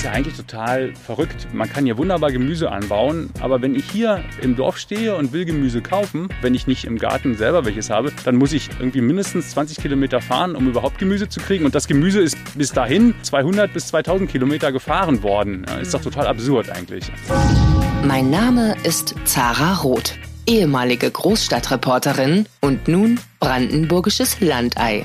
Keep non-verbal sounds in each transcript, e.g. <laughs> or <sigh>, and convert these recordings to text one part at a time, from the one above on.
ist ja eigentlich total verrückt. Man kann hier wunderbar Gemüse anbauen, aber wenn ich hier im Dorf stehe und will Gemüse kaufen, wenn ich nicht im Garten selber welches habe, dann muss ich irgendwie mindestens 20 Kilometer fahren, um überhaupt Gemüse zu kriegen. Und das Gemüse ist bis dahin 200 bis 2000 Kilometer gefahren worden. Ist doch total absurd eigentlich. Mein Name ist Zara Roth, ehemalige Großstadtreporterin und nun brandenburgisches Landei.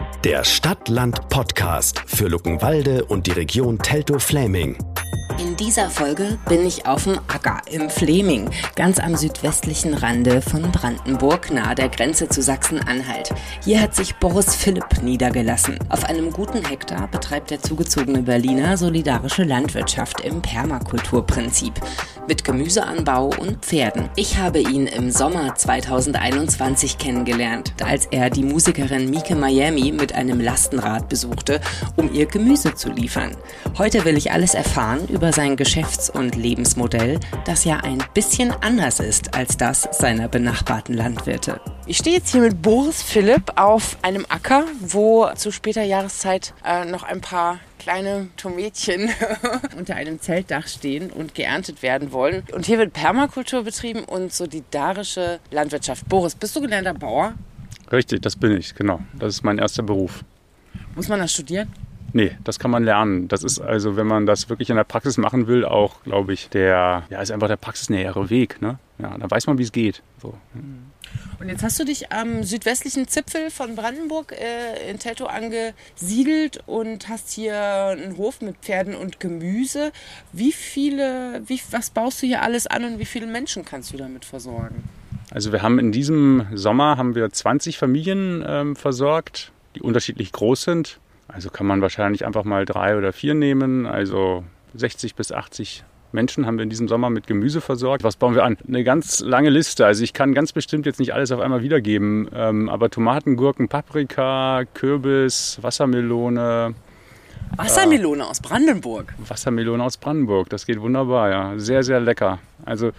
der Stadt-Land-Podcast für Luckenwalde und die Region Teltow-Fläming. In dieser Folge bin ich auf dem Acker im Fleming, ganz am südwestlichen Rande von Brandenburg, nahe der Grenze zu Sachsen-Anhalt. Hier hat sich Boris Philipp niedergelassen. Auf einem guten Hektar betreibt der zugezogene Berliner solidarische Landwirtschaft im Permakulturprinzip mit Gemüseanbau und Pferden. Ich habe ihn im Sommer 2021 kennengelernt, als er die Musikerin Mike Miami mit einem Lastenrad besuchte, um ihr Gemüse zu liefern. Heute will ich alles erfahren über sein Geschäfts- und Lebensmodell, das ja ein bisschen anders ist als das seiner benachbarten Landwirte. Ich stehe jetzt hier mit Boris Philipp auf einem Acker, wo zu später Jahreszeit äh, noch ein paar kleine Tomätchen <laughs> unter einem Zeltdach stehen und geerntet werden wollen. Und hier wird Permakultur betrieben und solidarische Landwirtschaft. Boris, bist du gelernter Bauer? Richtig, das bin ich, genau. Das ist mein erster Beruf. Muss man das studieren? Nee, das kann man lernen. Das ist also, wenn man das wirklich in der Praxis machen will, auch, glaube ich, der, ja, ist einfach der praxisnähere Weg. Ne? Ja, da weiß man, wie es geht. So. Und jetzt hast du dich am südwestlichen Zipfel von Brandenburg äh, in Teltow angesiedelt und hast hier einen Hof mit Pferden und Gemüse. Wie viele, wie, was baust du hier alles an und wie viele Menschen kannst du damit versorgen? Also wir haben in diesem Sommer haben wir 20 Familien ähm, versorgt, die unterschiedlich groß sind. Also kann man wahrscheinlich einfach mal drei oder vier nehmen. Also 60 bis 80 Menschen haben wir in diesem Sommer mit Gemüse versorgt. Was bauen wir an? Eine ganz lange Liste. Also ich kann ganz bestimmt jetzt nicht alles auf einmal wiedergeben. Ähm, aber Tomaten, Gurken, Paprika, Kürbis, Wassermelone. Wassermelone äh, aus Brandenburg. Wassermelone aus Brandenburg. Das geht wunderbar, ja. Sehr, sehr lecker. Also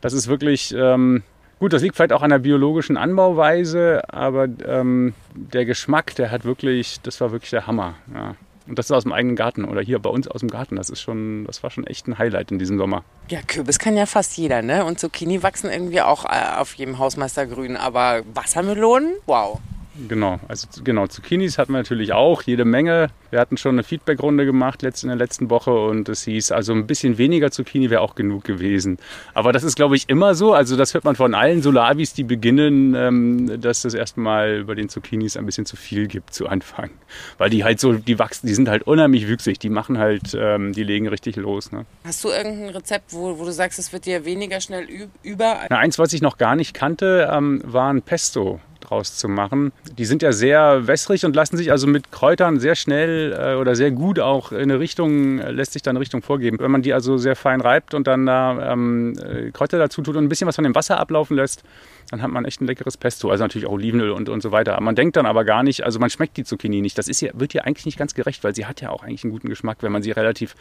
das ist wirklich... Ähm, Gut, das liegt vielleicht auch an der biologischen Anbauweise, aber ähm, der Geschmack, der hat wirklich, das war wirklich der Hammer. Ja. Und das ist aus dem eigenen Garten oder hier bei uns aus dem Garten. Das ist schon, das war schon echt ein Highlight in diesem Sommer. Ja, Kürbis kann ja fast jeder, ne? Und Zucchini wachsen irgendwie auch äh, auf jedem Hausmeistergrün. Aber Wassermelonen, wow. Genau, also genau, Zucchinis hatten wir natürlich auch, jede Menge. Wir hatten schon eine Feedbackrunde gemacht in der letzten Woche und es hieß, also ein bisschen weniger Zucchini wäre auch genug gewesen. Aber das ist, glaube ich, immer so. Also das hört man von allen Solavis, die beginnen, ähm, dass es erstmal bei den Zucchinis ein bisschen zu viel gibt zu Anfang. Weil die halt so, die wachsen, die sind halt unheimlich wüchsig, die machen halt, ähm, die legen richtig los. Ne? Hast du irgendein Rezept, wo, wo du sagst, es wird dir weniger schnell über? Na, eins, was ich noch gar nicht kannte, ähm, war ein Pesto draus zu machen. Die sind ja sehr wässrig und lassen sich also mit Kräutern sehr schnell äh, oder sehr gut auch in eine Richtung, äh, lässt sich da eine Richtung vorgeben. Wenn man die also sehr fein reibt und dann da ähm, äh, Kräuter dazu tut und ein bisschen was von dem Wasser ablaufen lässt, dann hat man echt ein leckeres Pesto. Also natürlich auch Olivenöl und, und so weiter. Man denkt dann aber gar nicht, also man schmeckt die Zucchini nicht. Das ist ja, wird ja eigentlich nicht ganz gerecht, weil sie hat ja auch eigentlich einen guten Geschmack, wenn man sie relativ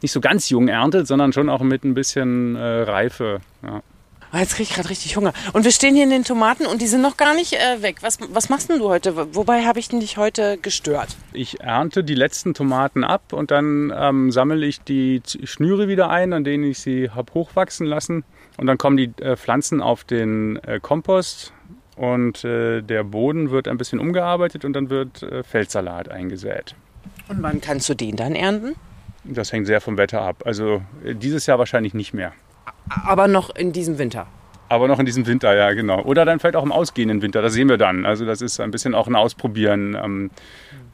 nicht so ganz jung erntet, sondern schon auch mit ein bisschen äh, Reife. Ja. Oh, jetzt kriege ich gerade richtig Hunger. Und wir stehen hier in den Tomaten und die sind noch gar nicht äh, weg. Was, was machst denn du heute? Wobei habe ich denn dich heute gestört? Ich ernte die letzten Tomaten ab und dann ähm, sammle ich die Schnüre wieder ein, an denen ich sie habe hochwachsen lassen. Und dann kommen die äh, Pflanzen auf den äh, Kompost und äh, der Boden wird ein bisschen umgearbeitet und dann wird äh, Feldsalat eingesät. Und wann kannst du den dann ernten? Das hängt sehr vom Wetter ab. Also äh, dieses Jahr wahrscheinlich nicht mehr. Aber noch in diesem Winter. Aber noch in diesem Winter, ja, genau. Oder dann vielleicht auch im ausgehenden Winter, das sehen wir dann. Also das ist ein bisschen auch ein Ausprobieren, ähm,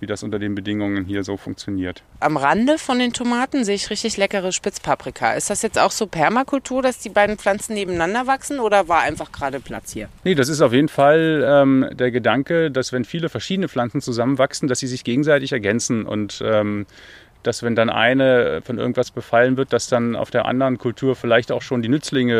wie das unter den Bedingungen hier so funktioniert. Am Rande von den Tomaten sehe ich richtig leckere Spitzpaprika. Ist das jetzt auch so Permakultur, dass die beiden Pflanzen nebeneinander wachsen oder war einfach gerade Platz hier? Nee, das ist auf jeden Fall ähm, der Gedanke, dass wenn viele verschiedene Pflanzen zusammenwachsen, dass sie sich gegenseitig ergänzen und ähm, dass wenn dann eine von irgendwas befallen wird, dass dann auf der anderen Kultur vielleicht auch schon die Nützlinge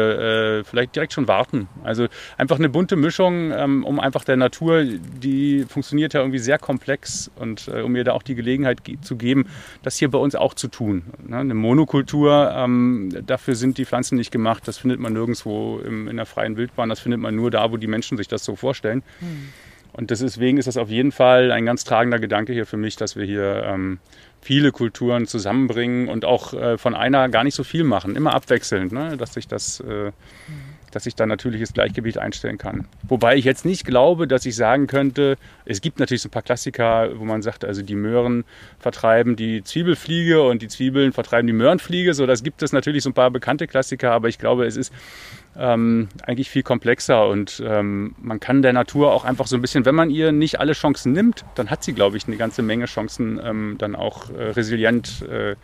äh, vielleicht direkt schon warten. Also einfach eine bunte Mischung, ähm, um einfach der Natur, die funktioniert ja irgendwie sehr komplex und äh, um ihr da auch die Gelegenheit ge zu geben, das hier bei uns auch zu tun. Ne? Eine Monokultur, ähm, dafür sind die Pflanzen nicht gemacht. Das findet man nirgendwo im, in der freien Wildbahn. Das findet man nur da, wo die Menschen sich das so vorstellen. Hm. Und deswegen ist das auf jeden Fall ein ganz tragender Gedanke hier für mich, dass wir hier ähm, viele Kulturen zusammenbringen und auch äh, von einer gar nicht so viel machen, immer abwechselnd, ne? dass sich das, äh, dass sich da natürliches Gleichgewicht einstellen kann. Wobei ich jetzt nicht glaube, dass ich sagen könnte, es gibt natürlich so ein paar Klassiker, wo man sagt, also die Möhren vertreiben die Zwiebelfliege und die Zwiebeln vertreiben die Möhrenfliege. So, das gibt es natürlich so ein paar bekannte Klassiker, aber ich glaube, es ist ähm, eigentlich viel komplexer und ähm, man kann der Natur auch einfach so ein bisschen, wenn man ihr nicht alle Chancen nimmt, dann hat sie, glaube ich, eine ganze Menge Chancen, ähm, dann auch äh, resilient äh,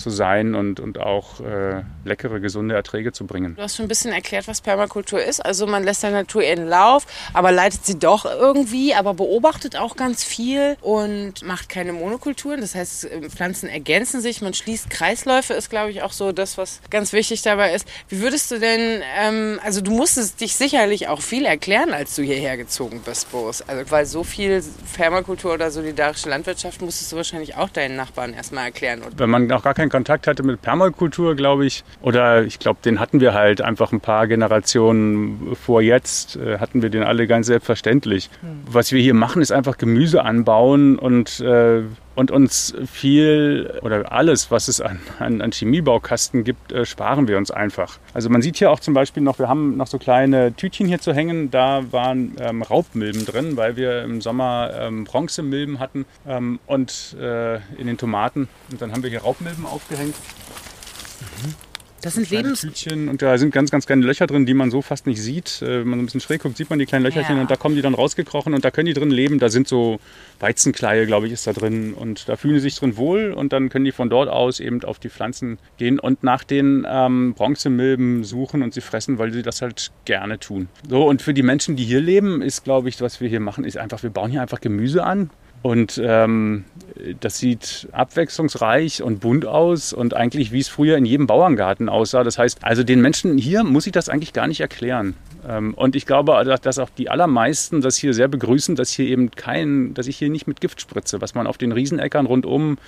zu sein und, und auch äh, leckere, gesunde Erträge zu bringen. Du hast schon ein bisschen erklärt, was Permakultur ist. Also man lässt der Natur ihren Lauf, aber leitet sie doch irgendwie, aber beobachtet auch ganz viel und macht keine Monokulturen. Das heißt, Pflanzen ergänzen sich, man schließt Kreisläufe, ist glaube ich auch so das, was ganz wichtig dabei ist. Wie würdest du denn, ähm, also du musstest dich sicherlich auch viel erklären, als du hierher gezogen bist, Boris. Also weil so viel Permakultur oder solidarische Landwirtschaft musstest du wahrscheinlich auch deinen Nachbarn erstmal erklären. Oder? Wenn man noch gar keinen Kontakt hatte mit Permakultur, glaube ich, oder ich glaube, den hatten wir halt einfach ein paar Generationen vor jetzt, äh, hatten wir den alle ganz selbstverständlich. Hm. Was wir hier machen, ist einfach Gemüse anbauen und äh, und uns viel oder alles, was es an, an, an Chemiebaukasten gibt, äh, sparen wir uns einfach. Also man sieht hier auch zum Beispiel noch, wir haben noch so kleine Tütchen hier zu hängen, da waren ähm, Raubmilben drin, weil wir im Sommer ähm, Bronzemilben hatten ähm, und äh, in den Tomaten. Und dann haben wir hier Raubmilben aufgehängt. Mhm. Das sind Lebens... Tütchen und da sind ganz, ganz kleine Löcher drin, die man so fast nicht sieht. Äh, wenn man ein bisschen schräg guckt, sieht man die kleinen Löcherchen ja. und da kommen die dann rausgekrochen und da können die drin leben. Da sind so Weizenkleie, glaube ich, ist da drin und da fühlen sie sich drin wohl und dann können die von dort aus eben auf die Pflanzen gehen und nach den ähm, Bronzemilben suchen und sie fressen, weil sie das halt gerne tun. So und für die Menschen, die hier leben, ist, glaube ich, was wir hier machen, ist einfach, wir bauen hier einfach Gemüse an und ähm, das sieht abwechslungsreich und bunt aus und eigentlich wie es früher in jedem Bauerngarten aussah. Das heißt, also den Menschen hier muss ich das eigentlich gar nicht erklären. Ähm, und ich glaube, dass auch die allermeisten das hier sehr begrüßen, dass hier eben kein, dass ich hier nicht mit Gift spritze, was man auf den Riesenäckern rundum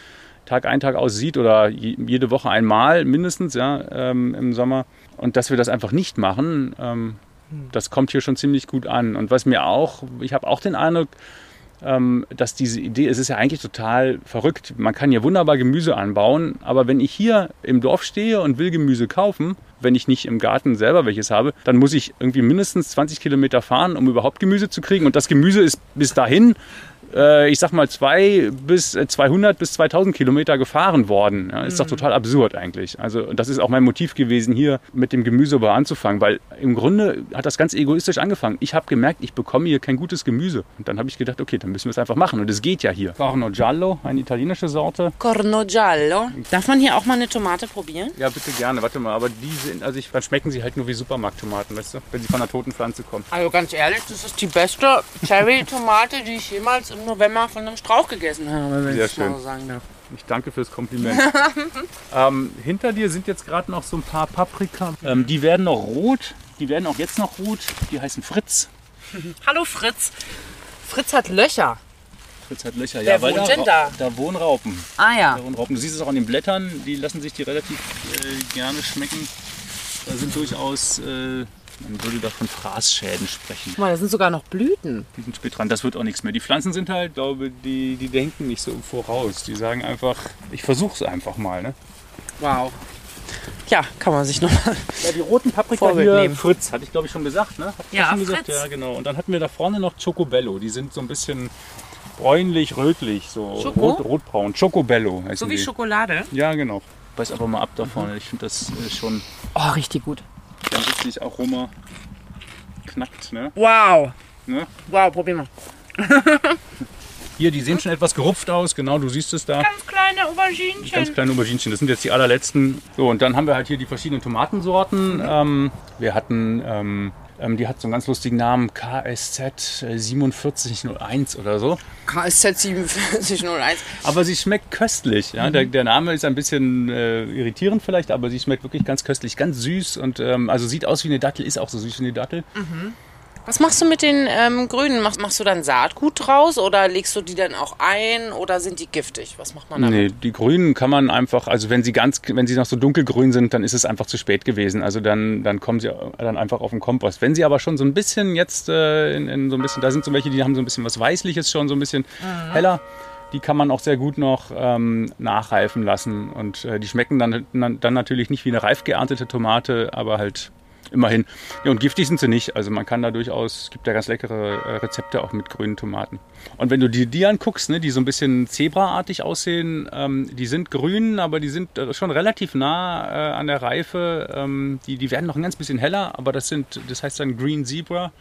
Tag ein, Tag aus sieht oder jede Woche einmal mindestens ja, ähm, im Sommer. Und dass wir das einfach nicht machen, ähm, das kommt hier schon ziemlich gut an. Und was mir auch, ich habe auch den Eindruck, dass diese Idee, es ist ja eigentlich total verrückt. Man kann ja wunderbar Gemüse anbauen, aber wenn ich hier im Dorf stehe und will Gemüse kaufen, wenn ich nicht im Garten selber welches habe, dann muss ich irgendwie mindestens 20 Kilometer fahren, um überhaupt Gemüse zu kriegen. Und das Gemüse ist bis dahin ich sag mal, zwei bis 200 äh, bis 2000 Kilometer gefahren worden. Ja, ist mhm. doch total absurd eigentlich. Also das ist auch mein Motiv gewesen, hier mit dem Gemüsebau anzufangen, weil im Grunde hat das ganz egoistisch angefangen. Ich habe gemerkt, ich bekomme hier kein gutes Gemüse. Und dann habe ich gedacht, okay, dann müssen wir es einfach machen. Und es geht ja hier. Corno Giallo, eine italienische Sorte. Corno Giallo. Darf man hier auch mal eine Tomate probieren? Ja, bitte gerne. Warte mal, aber die sind, also ich, dann schmecken sie halt nur wie Supermarkttomaten, weißt du, wenn sie von einer toten Pflanze kommen. Also ganz ehrlich, das ist die beste <laughs> Cherry-Tomate, die ich jemals im November von einem Strauch gegessen habe, wenn Sehr ich schön. mal so sagen darf. Ich danke fürs Kompliment. <laughs> ähm, hinter dir sind jetzt gerade noch so ein paar Paprika. Ähm, die werden noch rot. Die werden auch jetzt noch rot. Die heißen Fritz. <laughs> Hallo Fritz. Fritz hat Löcher. Fritz hat Löcher, Wer ja. Weil wohnt da, denn da? Da wohnen Raupen. Ah ja. Da wohnen Raupen. Du siehst es auch an den Blättern. Die lassen sich die relativ äh, gerne schmecken. Da sind durchaus äh, man würde da von Fraßschäden sprechen. Guck mal, da sind sogar noch Blüten. Die sind spät dran, das wird auch nichts mehr. Die Pflanzen sind halt, glaube die, die denken nicht so voraus. Die sagen einfach, ich versuche es einfach mal. Ne? Wow. Ja, kann man sich nochmal. Ja, die roten Paprika Vorbild hier, nehmen. Fritz, hatte ich glaube ich schon gesagt. Ne? Hab ich Ja, schon gesagt? Fritz. Ja, genau. Und dann hatten wir da vorne noch Chocobello. Die sind so ein bisschen bräunlich, rötlich, so Schoko? rot, rotbraun. Chocobello heißen So wie die. Schokolade. Ja, genau. Beiß aber mal ab da vorne. Ich finde das äh, schon Oh, richtig gut. Ganz richtig Aroma knackt. Ne? Wow. Ne? Wow, probier mal. <laughs> Hier, die sehen schon etwas gerupft aus. Genau, du siehst es da. Ganz kleine Auberginchen. Ganz kleine Auberginchen, das sind jetzt die allerletzten. So, und dann haben wir halt hier die verschiedenen Tomatensorten. Ähm, wir hatten ähm, Ähm, die hat so einen ganz lustigen Namen, KSZ 4701 oder so. KSZ 4701. Aber sie schmeckt köstlich. Ja? Der, der Name ist ein bisschen äh, irritierend vielleicht, aber sie schmeckt wirklich ganz köstlich, ganz süß und ähm, also sieht aus wie eine Dattel, ist auch so süß wie eine Dattel. Was machst du mit den ähm, Grünen? Machst, machst du dann Saatgut draus oder legst du die dann auch ein oder sind die giftig? Was macht man damit? Nee, die Grünen kann man einfach, also wenn sie ganz, wenn sie noch so dunkelgrün sind, dann ist es einfach zu spät gewesen. Also dann, dann kommen sie dann einfach auf den Kompost. Wenn sie aber schon so ein bisschen jetzt äh, in, in so ein bisschen, da sind so welche, die haben so ein bisschen was Weißliches schon, so ein bisschen heller. Die kann man auch sehr gut noch ähm, nachreifen lassen. Und äh, die schmecken dann, dann natürlich nicht wie eine reif geerntete Tomate, aber halt immerhin. Ja, und giftig sind sie nicht. Also man kann da durchaus, es gibt ja ganz leckere äh, Rezepte auch mit grünen Tomaten. Und wenn du die, die anguckst, ne, die so ein bisschen zebraartig aussehen, ähm, die sind grün, aber die sind äh, schon relativ nah äh, an der Reife. Ähm, die, die werden noch ein ganz bisschen heller, aber das sind, das heißt dann Green Zebra.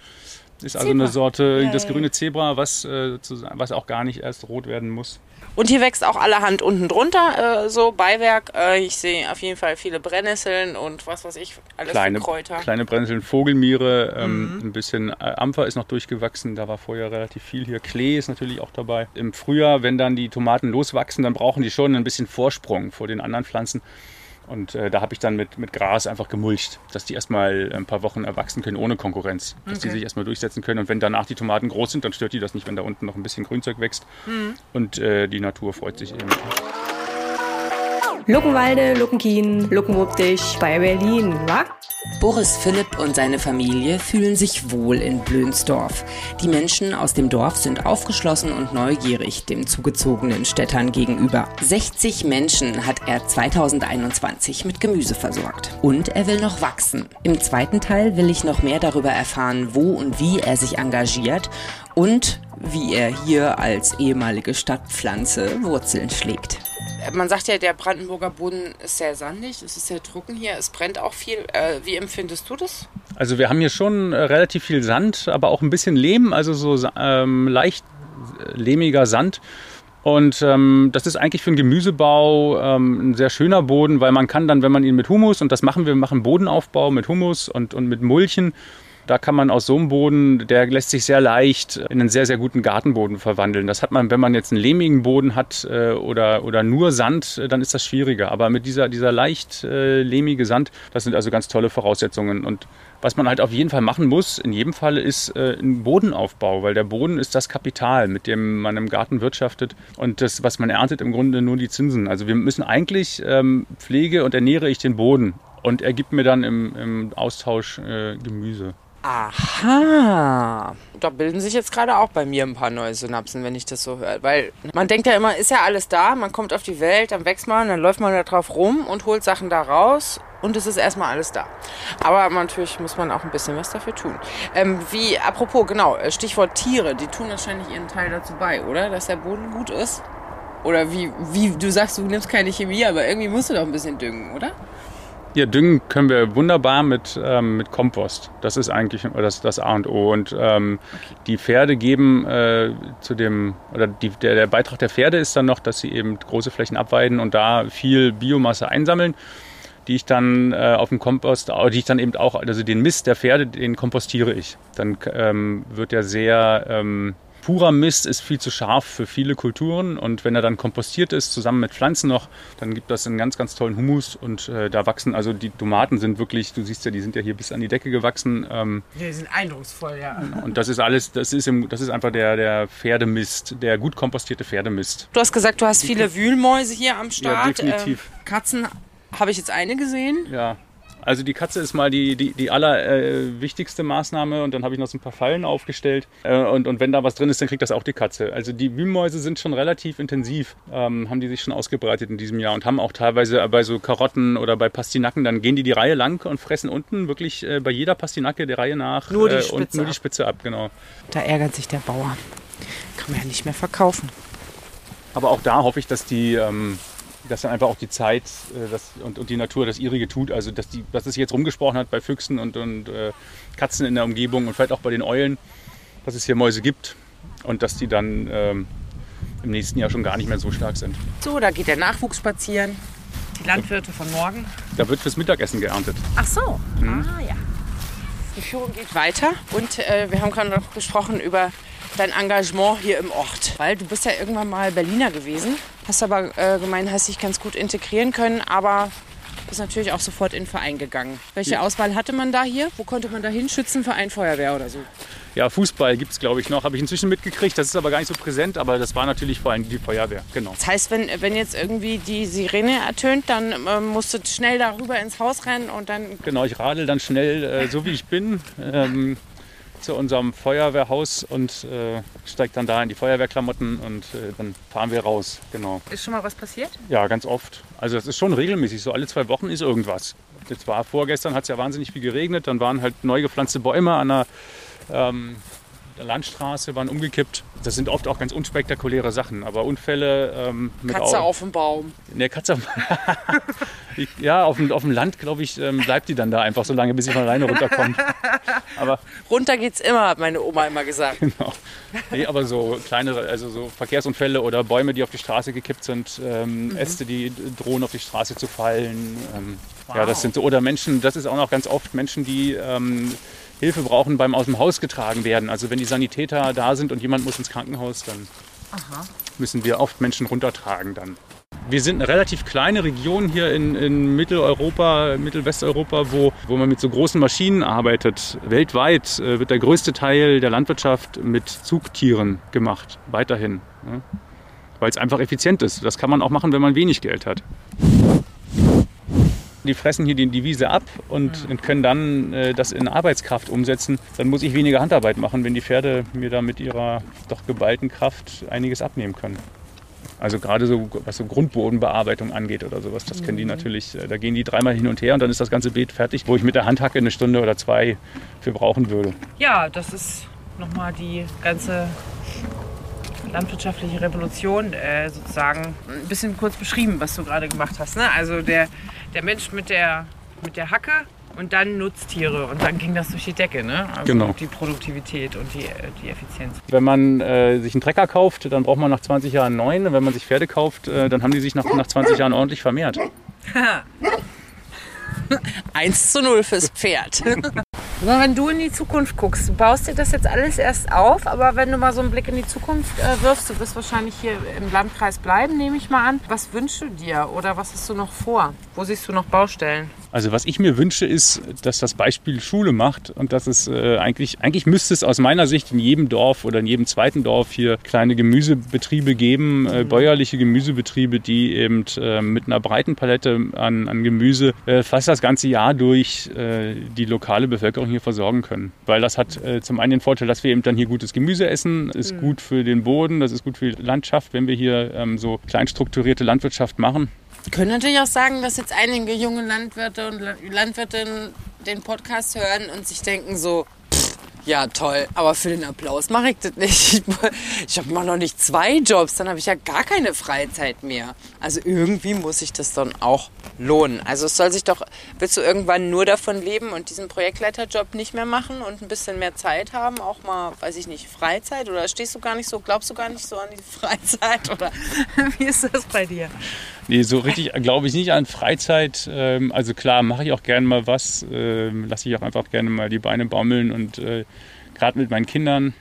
Ist also eine Sorte, das grüne Zebra, was, äh, was auch gar nicht erst rot werden muss. Und hier wächst auch allerhand unten drunter, äh, so Beiwerk. Äh, ich sehe auf jeden Fall viele Brennnesseln und was weiß ich, alles Kleine, Kräuter. kleine Brennnesseln, Vogelmiere, ähm, ein bisschen äh, Ampfer ist noch durchgewachsen, da war vorher relativ viel hier. Klee ist natürlich auch dabei. Im Frühjahr, wenn dann die Tomaten loswachsen, dann brauchen die schon ein bisschen Vorsprung vor den anderen Pflanzen. Und äh, da habe ich dann mit, mit Gras einfach gemulcht, dass die erstmal ein paar Wochen erwachsen können ohne Konkurrenz. Dass die sich erstmal durchsetzen können. Und wenn danach die Tomaten groß sind, dann stört die das nicht, wenn da unten noch ein bisschen Grünzeug wächst. Und äh, die Natur freut sich eben. Luckenwalde, Luckenkien, Luckenwuppdich bei Berlin, wa? Boris Philipp und seine Familie fühlen sich wohl in Blönsdorf. Die Menschen aus dem Dorf sind aufgeschlossen und neugierig den zugezogenen Städtern gegenüber. 60 Menschen hat er 2021 mit Gemüse versorgt. Und er will noch wachsen. Im zweiten Teil will ich noch mehr darüber erfahren, wo und wie er sich engagiert und wie er hier als ehemalige Stadtpflanze Wurzeln schlägt. Man sagt ja, der Brandenburger Boden ist sehr sandig, es ist sehr trocken hier, es brennt auch viel. Äh, wie empfindest du das? Also wir haben hier schon äh, relativ viel Sand, aber auch ein bisschen Lehm, also so ähm, leicht äh, lehmiger Sand. Und ähm, das ist eigentlich für einen Gemüsebau ähm, ein sehr schöner Boden, weil man kann dann, wenn man ihn mit Humus, und das machen wir, wir machen Bodenaufbau mit Humus und, und mit Mulchen, da kann man aus so einem Boden, der lässt sich sehr leicht in einen sehr, sehr guten Gartenboden verwandeln. Das hat man, wenn man jetzt einen lehmigen Boden hat äh, oder, oder nur Sand, äh, dann ist das schwieriger. Aber mit dieser, dieser leicht äh, lehmige Sand, das sind also ganz tolle Voraussetzungen. Und was man halt auf jeden Fall machen muss, in jedem Fall, ist ein Bodenaufbau, weil der Boden ist das Kapital, mit dem man im Garten wirtschaftet. Und das, was man erntet, im Grunde nur die Zinsen. Also wir müssen eigentlich ähm, pflege und ernähre ich den Boden. Und er gibt mir dann im, im Austausch äh, Gemüse. Aha. Da bilden sich jetzt gerade auch bei mir ein paar neue Synapsen, wenn ich das so höre. Weil man denkt ja immer, ist ja alles da, man kommt auf die Welt, dann wächst man, dann läuft man da drauf rum und holt Sachen da raus und es ist erstmal alles da. Aber natürlich muss man auch ein bisschen was dafür tun. Ähm, wie, apropos, genau, Stichwort Tiere, die tun wahrscheinlich ihren Teil dazu bei, oder? Dass der Boden gut ist? Oder wie, wie du sagst, du nimmst keine Chemie, aber irgendwie musst du doch ein bisschen düngen, oder? Ja, düngen können wir wunderbar mit, ähm, mit Kompost. Das ist eigentlich das, das A und O. Und ähm, die Pferde geben äh, zu dem, oder die, der, der Beitrag der Pferde ist dann noch, dass sie eben große Flächen abweiden und da viel Biomasse einsammeln, die ich dann äh, auf dem Kompost, die ich dann eben auch, also den Mist der Pferde, den kompostiere ich. Dann ähm, wird der sehr ähm, Purer Mist ist viel zu scharf für viele Kulturen und wenn er dann kompostiert ist, zusammen mit Pflanzen noch, dann gibt das einen ganz, ganz tollen Humus und äh, da wachsen, also die Tomaten sind wirklich, du siehst ja, die sind ja hier bis an die Decke gewachsen. Ähm, Die sind eindrucksvoll, ja. und das ist alles, das ist, im, das ist einfach der, der Pferdemist, der gut kompostierte Pferdemist. Du hast gesagt, du hast viele Wühlmäuse hier am Start. definitiv. Ähm, Katzen habe ich jetzt eine gesehen. Ja. Also die Katze ist mal die, die, die allerwichtigste Maßnahme und dann habe ich noch so ein paar Fallen aufgestellt äh, und, und wenn da was drin ist, dann kriegt das auch die Katze. Also die Wühlmäuse sind schon relativ intensiv, ähm, haben die sich schon ausgebreitet in diesem Jahr und haben auch teilweise bei so Karotten oder bei Pastinaken, dann gehen die die Reihe lang und fressen unten wirklich äh, bei jeder Pastinake der Reihe nach Nur die äh, Spitze und nur die ab. Spitze ab, genau. Da ärgert sich der Bauer. Kann man ja nicht mehr verkaufen. Aber auch da hoffe ich, dass die, ähm, dass dann einfach auch die Zeit äh, das, und, und die Natur das ihrige tut. Also dass die, dass es jetzt rumgesprochen hat bei Füchsen und, und äh, Katzen in der Umgebung und vielleicht auch bei den Eulen, dass es hier Mäuse gibt und dass die dann ähm, im nächsten Jahr schon gar nicht mehr so stark sind. So, da geht der Nachwuchs spazieren. Die Landwirte von morgen. Da wird fürs Mittagessen geerntet. Ach so. Ah ja. Die Führung geht weiter und äh, wir haben gerade noch gesprochen über dein Engagement hier im Ort. Weil du bist ja irgendwann mal Berliner gewesen, hast aber äh, gemeint, hast dich ganz gut integrieren können, aber bist natürlich auch sofort in den Verein gegangen. Welche Auswahl hatte man da hier? Wo konnte man da hin? Schützenverein, Feuerwehr oder so? Ja, Fußball gibt es, glaube ich, noch. Habe ich inzwischen mitgekriegt. Das ist aber gar nicht so präsent, aber das war natürlich vor allem die Feuerwehr. Genau. Das heißt, wenn, wenn jetzt irgendwie die Sirene ertönt, dann äh, musst du schnell darüber ins Haus rennen und dann. Genau, ich radel dann schnell, äh, so wie ich bin, ähm, zu unserem Feuerwehrhaus und äh, steige dann da in die Feuerwehrklamotten und äh, dann fahren wir raus. Genau. Ist schon mal was passiert? Ja, ganz oft. Also das ist schon regelmäßig. So alle zwei Wochen ist irgendwas. Jetzt war vorgestern, hat es ja wahnsinnig viel geregnet. Dann waren halt neu gepflanzte Bäume an der, ähm, der Landstraße, waren umgekippt. Das sind oft auch ganz unspektakuläre Sachen. Aber Unfälle ähm, mit Katze Au- auf dem Baum. Ne, Katze. <laughs> Ich- ja, auf dem, auf dem Land, glaube ich, ähm, bleibt die dann da einfach so lange, bis sie von alleine runterkommt. <laughs> Aber Runter geht's immer, hat meine Oma immer gesagt. Genau. Nee, aber so kleinere, also so Verkehrsunfälle oder Bäume, die auf die Straße gekippt sind, ähm, Äste, die drohen auf die Straße zu fallen. Ähm, Ja, das sind so, oder Menschen, das ist auch noch ganz oft Menschen, die ähm, Hilfe brauchen beim aus dem Haus getragen werden. Also wenn die Sanitäter da sind und jemand muss ins Krankenhaus, dann müssen wir oft Menschen runtertragen dann. Wir sind eine relativ kleine Region hier in, in Mitteleuropa, Mittelwesteuropa, wo, wo man mit so großen Maschinen arbeitet. Weltweit äh, wird der größte Teil der Landwirtschaft mit Zugtieren gemacht, weiterhin. Ja. Weil es einfach effizient ist. Das kann man auch machen, wenn man wenig Geld hat. Die fressen hier die, Wiese ab und, und können dann äh, das in Arbeitskraft umsetzen. Dann muss ich weniger Handarbeit machen, wenn die Pferde mir da mit ihrer doch geballten Kraft einiges abnehmen können. Also gerade so, was so Grundbodenbearbeitung angeht oder sowas, das können die natürlich, äh, da gehen die dreimal hin und her und dann ist das ganze Beet fertig, wo ich mit der Handhacke eine Stunde oder zwei für brauchen würde. Ja, das ist nochmal die ganze landwirtschaftliche Revolution äh, sozusagen ein bisschen kurz beschrieben, was du gerade gemacht hast. Ne? Also der, der Mensch mit der, mit der Hacke und dann Nutztiere und dann ging das durch die Decke. Ne? Also Genau. Die Produktivität und die, äh, die Effizienz. Wenn man äh, sich einen Trecker kauft, dann braucht man nach 20 Jahren einen neuen. Und wenn man sich Pferde kauft, äh, dann haben die sich nach, nach 20 Jahren ordentlich vermehrt. <laughs> <laughs> 1 zu 0 fürs Pferd. <laughs> Aber wenn du in die Zukunft guckst, du baust dir das jetzt alles erst auf, aber wenn du mal so einen Blick in die Zukunft äh, wirfst, du wirst wahrscheinlich hier im Landkreis bleiben, nehme ich mal an. Was wünschst du dir oder was hast du noch vor? Wo siehst du noch Baustellen? Also was ich mir wünsche, ist, dass das Beispiel Schule macht und dass es äh, eigentlich, eigentlich müsste es aus meiner Sicht in jedem Dorf oder in jedem zweiten Dorf hier kleine Gemüsebetriebe geben, äh, bäuerliche Gemüsebetriebe, die eben äh, mit einer breiten Palette an, an Gemüse äh, fast das ganze Jahr durch äh, die lokale Bevölkerung hier versorgen können. Weil das hat äh, zum einen den Vorteil, dass wir eben dann hier gutes Gemüse essen, ist gut für den Boden, das ist gut für die Landschaft, wenn wir hier ähm, so klein strukturierte Landwirtschaft machen. Wir können natürlich auch sagen, dass jetzt einige junge Landwirte und La- Landwirtinnen den Podcast hören und sich denken so, "Pff, ja toll, aber für den Applaus mache ich das nicht. Ich habe noch nicht zwei Jobs, dann habe ich ja gar keine Freizeit mehr. Also irgendwie muss sich das dann auch lohnen. Also es soll sich doch, willst du irgendwann nur davon leben und diesen Projektleiterjob nicht mehr machen und ein bisschen mehr Zeit haben, auch mal, weiß ich nicht, Freizeit oder stehst du gar nicht so, glaubst du gar nicht so an die <laughs> Freizeit oder <laughs> wie ist das bei dir? Nee, so richtig glaube ich nicht an Freizeit. Ähm, also klar, mache ich auch gerne mal was. Ähm, Lasse ich auch einfach gerne mal die Beine baumeln und äh, gerade mit meinen Kindern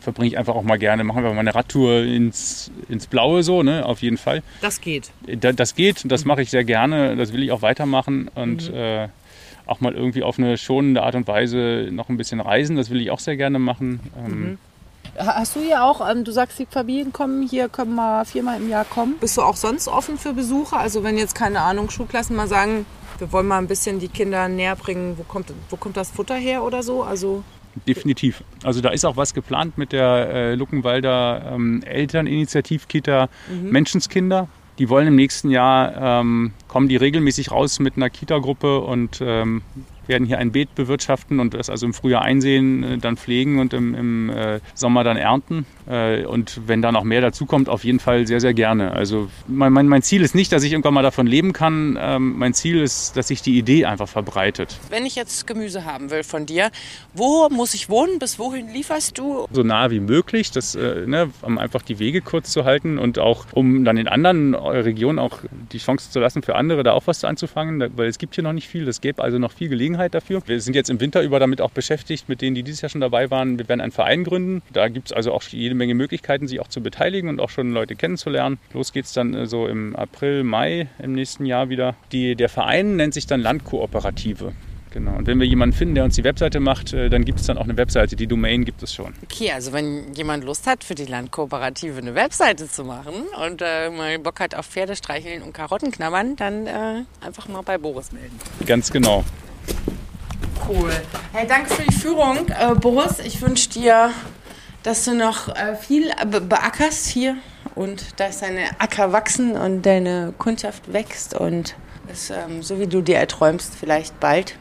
verbringe ich einfach auch mal gerne, machen wir mal eine Radtour ins, ins Blaue so, ne, auf jeden Fall. Das geht. Da- Das geht, das mache ich sehr gerne, das will ich auch weitermachen und äh, auch mal irgendwie auf eine schonende Art und Weise noch ein bisschen reisen, das will ich auch sehr gerne machen. Ähm, Hast du ja auch, ähm, du sagst, die Familien kommen hier, können mal viermal im Jahr kommen. Bist du auch sonst offen für Besucher? Also wenn jetzt, keine Ahnung, Schulklassen mal sagen, wir wollen mal ein bisschen die Kinder näher bringen, wo kommt, wo kommt das Futter her oder so? Also Definitiv. Also da ist auch was geplant mit der äh, Luckenwalder ähm, Elterninitiativkita Menschenskinder. Die wollen im nächsten Jahr, ähm, kommen die regelmäßig raus mit einer Kita-Gruppe und ähm, werden hier ein Beet bewirtschaften und das also im Frühjahr einsehen, äh, dann pflegen und im, im äh, Sommer dann ernten. Äh, und wenn da noch mehr dazukommt, auf jeden Fall sehr, sehr gerne. Also mein, mein, mein Ziel ist nicht, dass ich irgendwann mal davon leben kann. Ähm, mein Ziel ist, dass sich die Idee einfach verbreitet. Wenn ich jetzt Gemüse haben will von dir, wo muss ich wohnen? Bis wohin lieferst du? so nah wie möglich, das, äh, ne, um einfach die Wege kurz zu halten und auch um dann in anderen Regionen auch die Chance zu lassen, für andere da auch was anzufangen, weil es gibt hier noch nicht viel, es gäbe also noch viel Gelegenheit. Gelegenheit dafür. Wir sind jetzt im Winter über damit auch beschäftigt, mit denen, die dieses Jahr schon dabei waren. Wir werden einen Verein gründen. Da gibt es also auch jede Menge Möglichkeiten, sich auch zu beteiligen und auch schon Leute kennenzulernen. Los geht es dann äh, so im April, Mai im nächsten Jahr wieder. Die, der Verein nennt sich dann Landkooperative. Genau. Und wenn wir jemanden finden, der uns die Webseite macht, äh, dann gibt es dann auch eine Webseite. Die Domain gibt es schon. Okay, also wenn jemand Lust hat, für die Landkooperative eine Webseite zu machen und äh, mal Bock hat auf Pferde streicheln und Karotten knabbern, dann äh, einfach mal bei Boris melden. Ganz genau. Cool. Hey, danke für die Führung, äh, Boris. Ich wünsche dir, dass du noch äh, viel be beackerst hier und dass deine Acker wachsen und deine Kundschaft wächst und es, ähm, so wie du dir erträumst, vielleicht bald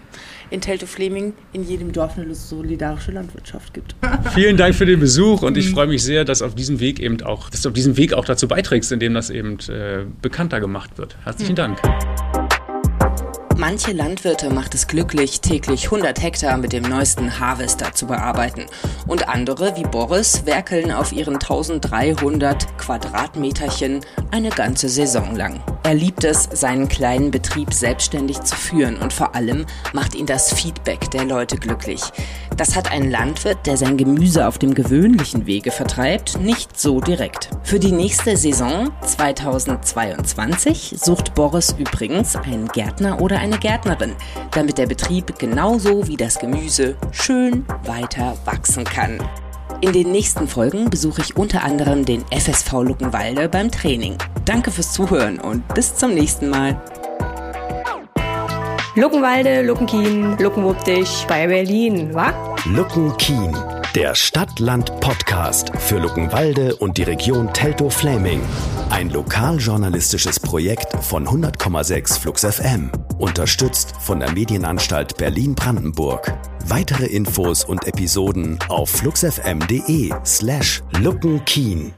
in Teltow-Fleming in jedem Dorf eine solidarische Landwirtschaft gibt. <laughs> Vielen Dank für den Besuch und ich freue mich sehr, dass auf diesem Weg eben auch, dass du auf diesem Weg auch dazu beiträgst, indem das eben äh, bekannter gemacht wird. Herzlichen Dank. Manche Landwirte macht es glücklich, täglich 100 Hektar mit dem neuesten Harvester zu bearbeiten. Und andere, wie Boris, werkeln auf ihren 1300 Quadratmeterchen eine ganze Saison lang. Er liebt es, seinen kleinen Betrieb selbstständig zu führen und vor allem macht ihn das Feedback der Leute glücklich. Das hat ein Landwirt, der sein Gemüse auf dem gewöhnlichen Wege vertreibt, nicht so direkt. Für die nächste Saison 2022 sucht Boris übrigens einen Gärtner oder eine Gärtnerin, damit der Betrieb genauso wie das Gemüse schön weiter wachsen kann. In den nächsten Folgen besuche ich unter anderem den FSV Luckenwalde beim Training. Danke fürs Zuhören und bis zum nächsten Mal. Luckenwalde, Luckenkien, Luckenwuppdich bei Berlin, wa? Luckenkien, der Stadt-Land-Podcast für Luckenwalde und die Region Teltow-Fläming. Ein lokaljournalistisches Projekt von 100,6 Flux FM. Unterstützt von der Medienanstalt Berlin-Brandenburg. Weitere Infos und Episoden auf fluxfm.de slash luckenkien.